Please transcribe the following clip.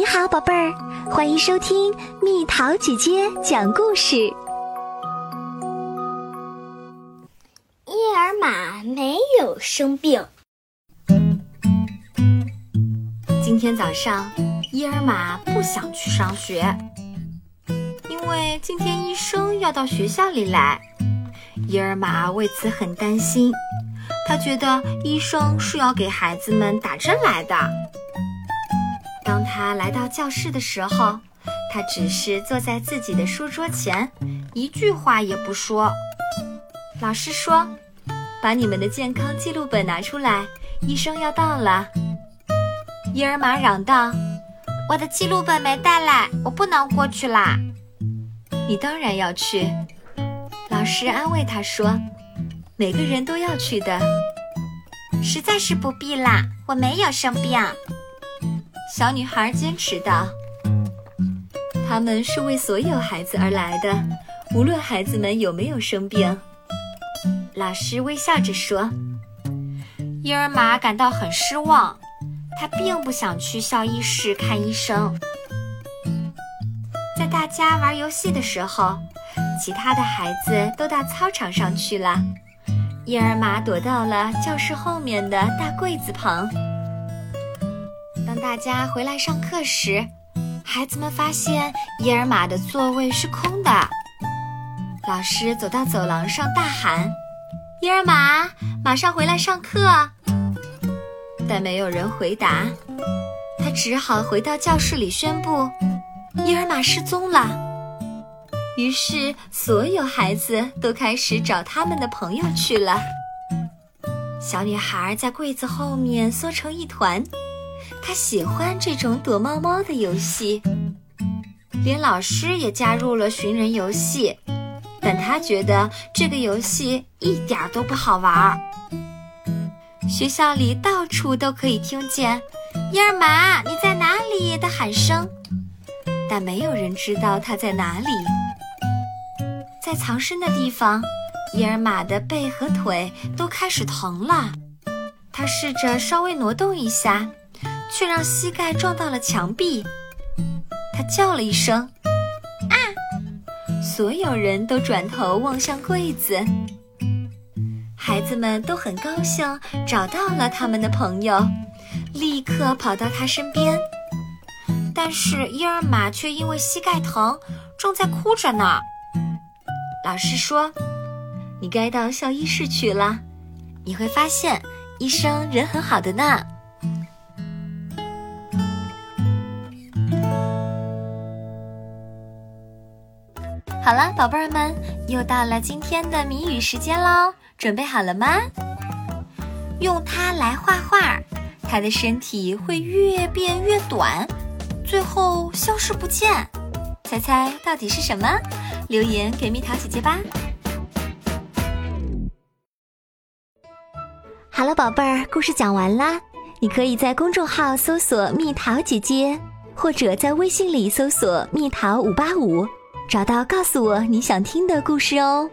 你好，宝贝儿，欢迎收听蜜桃姐姐讲故事。伊尔玛没有生病。今天早上，伊尔玛不想去上学，因为今天医生要到学校里来。伊尔玛为此很担心，他觉得医生是要给孩子们打针来的。当他来到教室的时候，他只是坐在自己的书桌前，一句话也不说。老师说：“把你们的健康记录本拿出来，医生要到了。”伊尔玛嚷道：“我的记录本没带来，我不能过去啦。”你当然要去。老师安慰他说：“每个人都要去的。”实在是不必啦，我没有生病。小女孩坚持道：“他们是为所有孩子而来的，无论孩子们有没有生病。”老师微笑着说：“伊尔玛感到很失望，他并不想去校医室看医生。”在大家玩游戏的时候，其他的孩子都到操场上去了，伊尔玛躲到了教室后面的大柜子旁。当大家回来上课时，孩子们发现伊尔玛的座位是空的。老师走到走廊上大喊：“伊尔玛，马上回来上课！”但没有人回答，他只好回到教室里宣布：“伊尔玛失踪了。”于是，所有孩子都开始找他们的朋友去了。小女孩在柜子后面缩成一团。他喜欢这种躲猫猫的游戏，连老师也加入了寻人游戏，但他觉得这个游戏一点都不好玩。学校里到处都可以听见“伊尔玛，你在哪里”的喊声，但没有人知道他在哪里。在藏身的地方，伊尔玛的背和腿都开始疼了，他试着稍微挪动一下。却让膝盖撞到了墙壁，他叫了一声“啊”，所有人都转头望向柜子。孩子们都很高兴找到了他们的朋友，立刻跑到他身边。但是伊尔玛却因为膝盖疼，正在哭着呢。老师说：“你该到校医室去了，你会发现医生人很好的呢。”好了，宝贝儿们，又到了今天的谜语时间喽！准备好了吗？用它来画画，它的身体会越变越短，最后消失不见。猜猜到底是什么？留言给蜜桃姐姐吧。好了，宝贝儿，故事讲完啦。你可以在公众号搜索“蜜桃姐姐”，或者在微信里搜索“蜜桃五八五”。找到，告诉我你想听的故事哦。